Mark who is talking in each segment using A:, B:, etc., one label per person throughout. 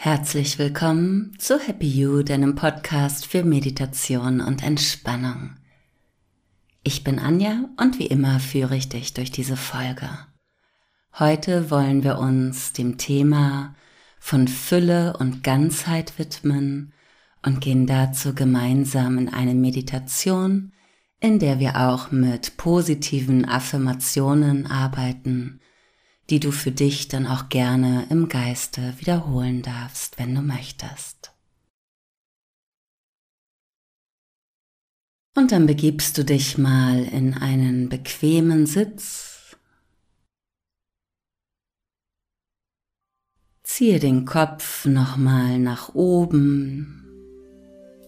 A: Herzlich willkommen zu Happy You, deinem Podcast für Meditation und Entspannung. Ich bin Anja und wie immer führe ich dich durch diese Folge. Heute wollen wir uns dem Thema von Fülle und Ganzheit widmen und gehen dazu gemeinsam in eine Meditation, in der wir auch mit positiven Affirmationen arbeiten die du für dich dann auch gerne im Geiste wiederholen darfst, wenn du möchtest. Und dann begibst du dich mal in einen bequemen Sitz. Ziehe den Kopf nochmal nach oben.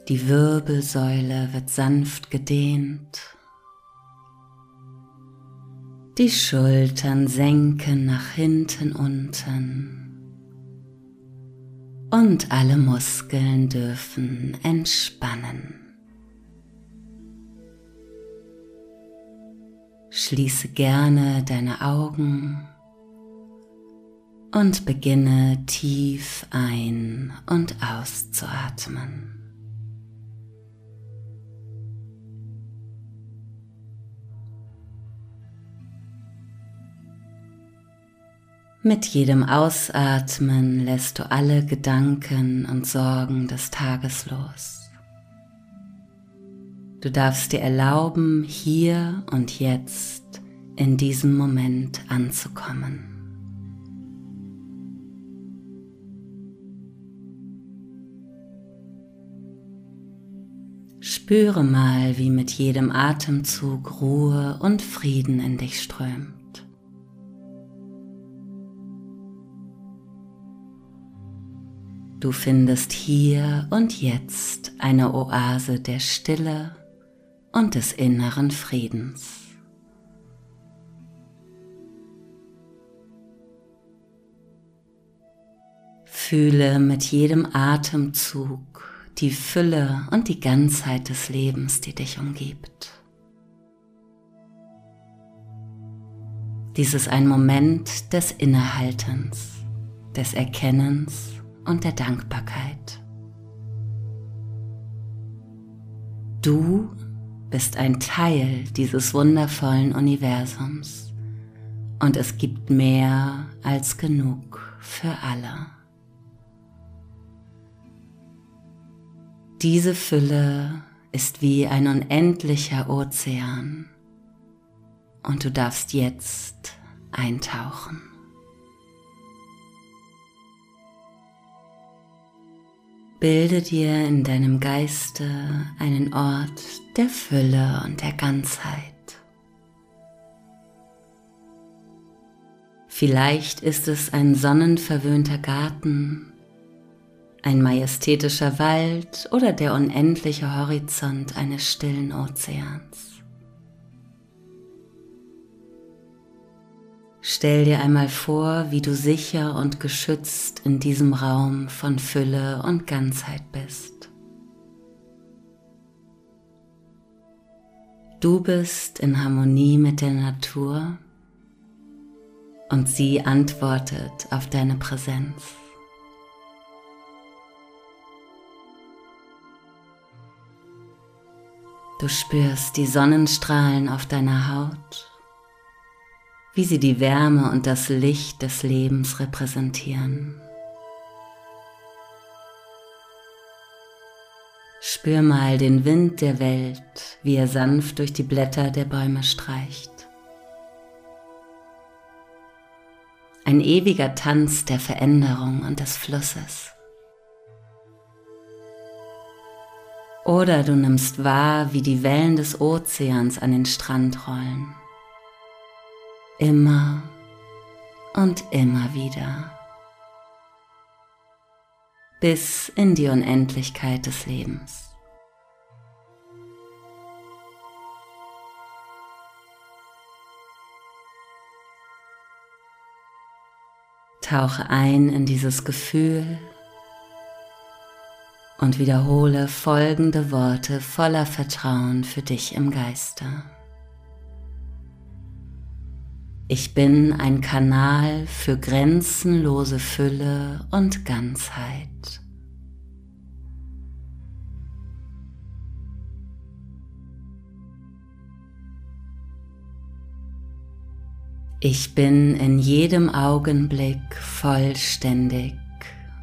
A: Die Wirbelsäule wird sanft gedehnt. Die Schultern senken nach hinten unten. Und alle Muskeln dürfen entspannen. Schließe gerne deine Augen und beginne tief ein- und auszuatmen. Mit jedem Ausatmen lässt du alle Gedanken und Sorgen des Tages los. Du darfst dir erlauben, hier und jetzt in diesem Moment anzukommen. Spüre mal, wie mit jedem Atemzug Ruhe und Frieden in dich strömt. Du findest hier und jetzt eine Oase der Stille und des inneren Friedens. Fühle mit jedem Atemzug die Fülle und die Ganzheit des Lebens, die dich umgibt. Dies ist ein Moment des Innehaltens, des Erkennens und der Dankbarkeit. Du bist ein Teil dieses wundervollen Universums und es gibt mehr als genug für alle. Diese Fülle ist wie ein unendlicher Ozean und du darfst jetzt eintauchen. Bilde dir in deinem Geiste einen Ort der Fülle und der Ganzheit. Vielleicht ist es ein sonnenverwöhnter Garten, ein majestätischer Wald oder der unendliche Horizont eines stillen Ozeans. Stell dir einmal vor, wie du sicher und geschützt in diesem Raum von Fülle und Ganzheit bist. Du bist in Harmonie mit der Natur und sie antwortet auf deine Präsenz. Du spürst die Sonnenstrahlen auf deiner Haut wie sie die Wärme und das Licht des Lebens repräsentieren. Spür mal den Wind der Welt, wie er sanft durch die Blätter der Bäume streicht. Ein ewiger Tanz der Veränderung und des Flusses. Oder du nimmst wahr, wie die Wellen des Ozeans an den Strand rollen immer und immer wieder bis in die Unendlichkeit des Lebens. Tauche ein in dieses Gefühl und wiederhole folgende Worte voller Vertrauen für dich im Geiste. Ich bin ein Kanal für grenzenlose Fülle und Ganzheit. Ich bin in jedem Augenblick vollständig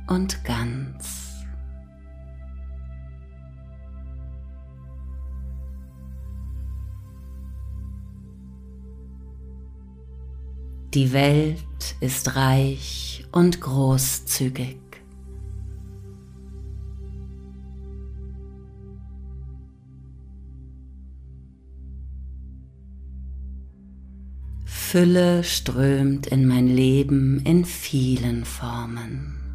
A: und ganz. Die Welt ist reich und großzügig. Fülle strömt in mein Leben in vielen Formen.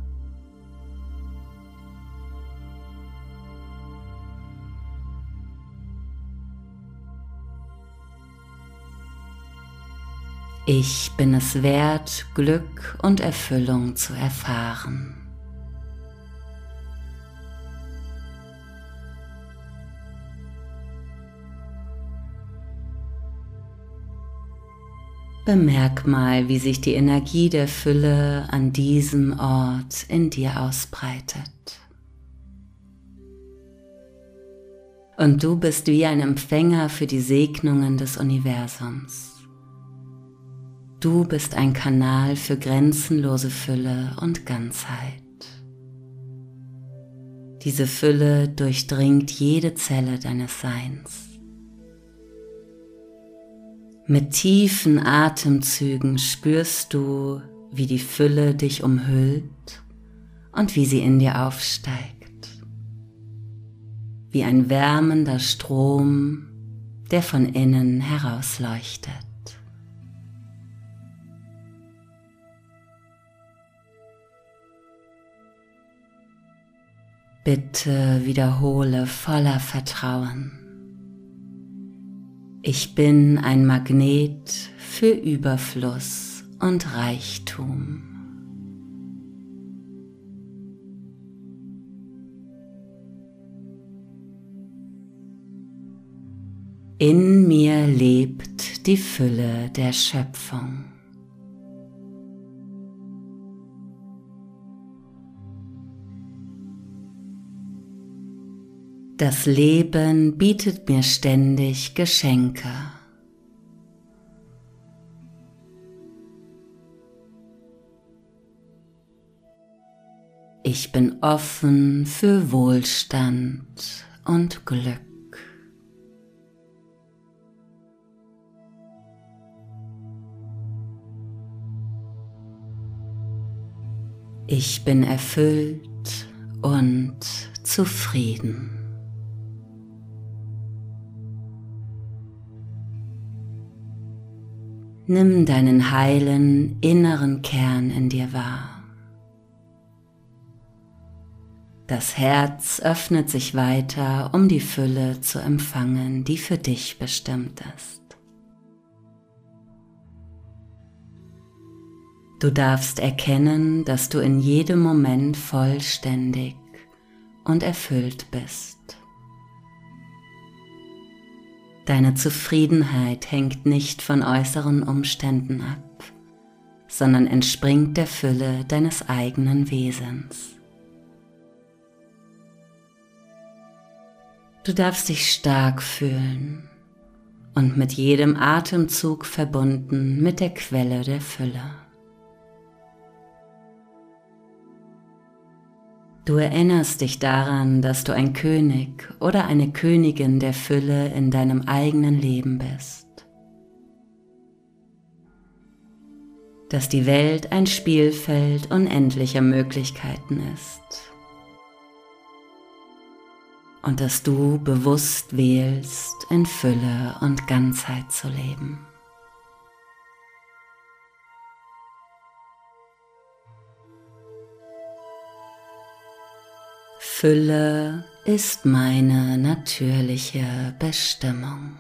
A: Ich bin es wert, Glück und Erfüllung zu erfahren. Bemerk mal, wie sich die Energie der Fülle an diesem Ort in dir ausbreitet. Und du bist wie ein Empfänger für die Segnungen des Universums. Du bist ein Kanal für grenzenlose Fülle und Ganzheit. Diese Fülle durchdringt jede Zelle deines Seins. Mit tiefen Atemzügen spürst du, wie die Fülle dich umhüllt und wie sie in dir aufsteigt. Wie ein wärmender Strom, der von innen herausleuchtet. Bitte wiederhole voller Vertrauen. Ich bin ein Magnet für Überfluss und Reichtum. In mir lebt die Fülle der Schöpfung. Das Leben bietet mir ständig Geschenke. Ich bin offen für Wohlstand und Glück. Ich bin erfüllt und zufrieden. Nimm deinen heilen inneren Kern in dir wahr. Das Herz öffnet sich weiter, um die Fülle zu empfangen, die für dich bestimmt ist. Du darfst erkennen, dass du in jedem Moment vollständig und erfüllt bist. Deine Zufriedenheit hängt nicht von äußeren Umständen ab, sondern entspringt der Fülle deines eigenen Wesens. Du darfst dich stark fühlen und mit jedem Atemzug verbunden mit der Quelle der Fülle. Du erinnerst dich daran, dass du ein König oder eine Königin der Fülle in deinem eigenen Leben bist. Dass die Welt ein Spielfeld unendlicher Möglichkeiten ist. Und dass du bewusst wählst, in Fülle und Ganzheit zu leben. Fülle ist meine natürliche Bestimmung.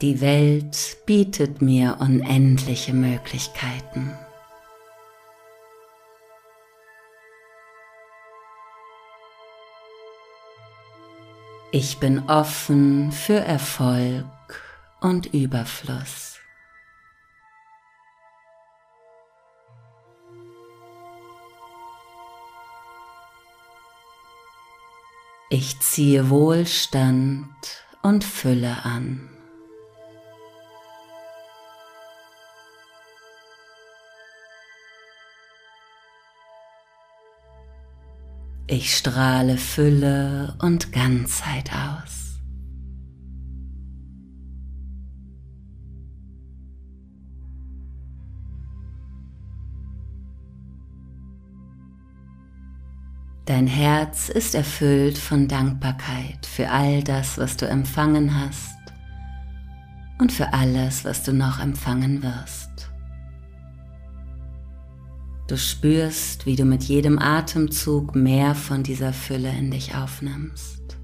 A: Die Welt bietet mir unendliche Möglichkeiten. Ich bin offen für Erfolg und Überfluss. Ich ziehe Wohlstand und Fülle an. Ich strahle Fülle und Ganzheit aus. Dein Herz ist erfüllt von Dankbarkeit für all das, was du empfangen hast und für alles, was du noch empfangen wirst. Du spürst, wie du mit jedem Atemzug mehr von dieser Fülle in dich aufnimmst.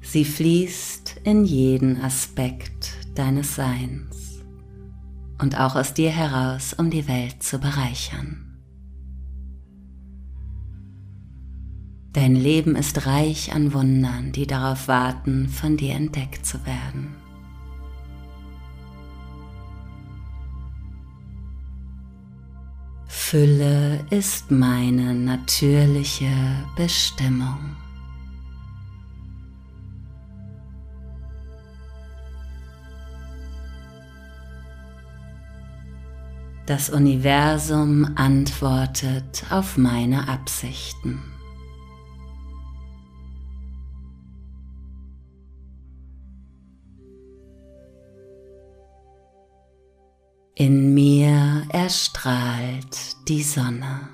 A: Sie fließt in jeden Aspekt deines Seins und auch aus dir heraus, um die Welt zu bereichern. Dein Leben ist reich an Wundern, die darauf warten, von dir entdeckt zu werden. Fülle ist meine natürliche Bestimmung. Das Universum antwortet auf meine Absichten. Erstrahlt die Sonne.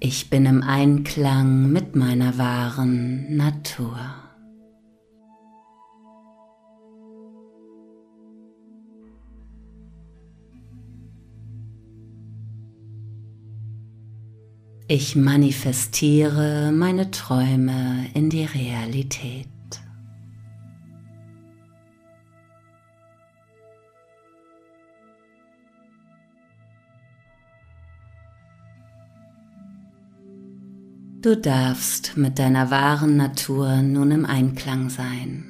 A: Ich bin im Einklang mit meiner wahren Natur. Ich manifestiere meine Träume in die Realität. Du darfst mit deiner wahren Natur nun im Einklang sein.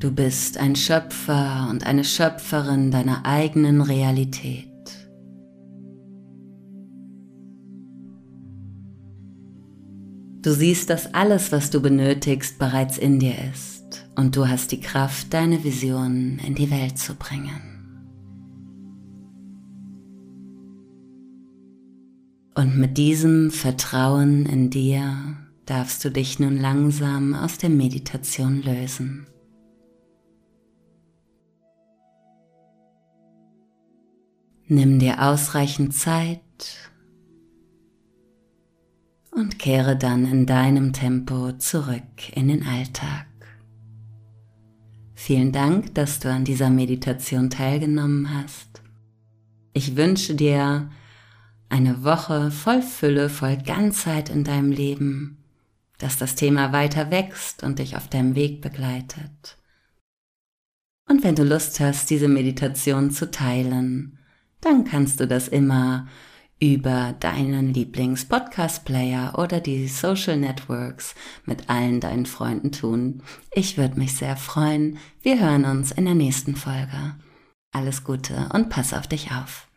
A: Du bist ein Schöpfer und eine Schöpferin deiner eigenen Realität. Du siehst, dass alles, was du benötigst, bereits in dir ist und du hast die Kraft, deine Visionen in die Welt zu bringen. Und mit diesem Vertrauen in dir darfst du dich nun langsam aus der Meditation lösen. Nimm dir ausreichend Zeit und kehre dann in deinem Tempo zurück in den Alltag. Vielen Dank, dass du an dieser Meditation teilgenommen hast. Ich wünsche dir eine Woche voll Fülle, voll Ganzheit in deinem Leben, dass das Thema weiter wächst und dich auf deinem Weg begleitet. Und wenn du Lust hast, diese Meditation zu teilen, dann kannst du das immer über deinen Lieblings-Podcast-Player oder die Social Networks mit allen deinen Freunden tun. Ich würde mich sehr freuen. Wir hören uns in der nächsten Folge. Alles Gute und pass auf dich auf.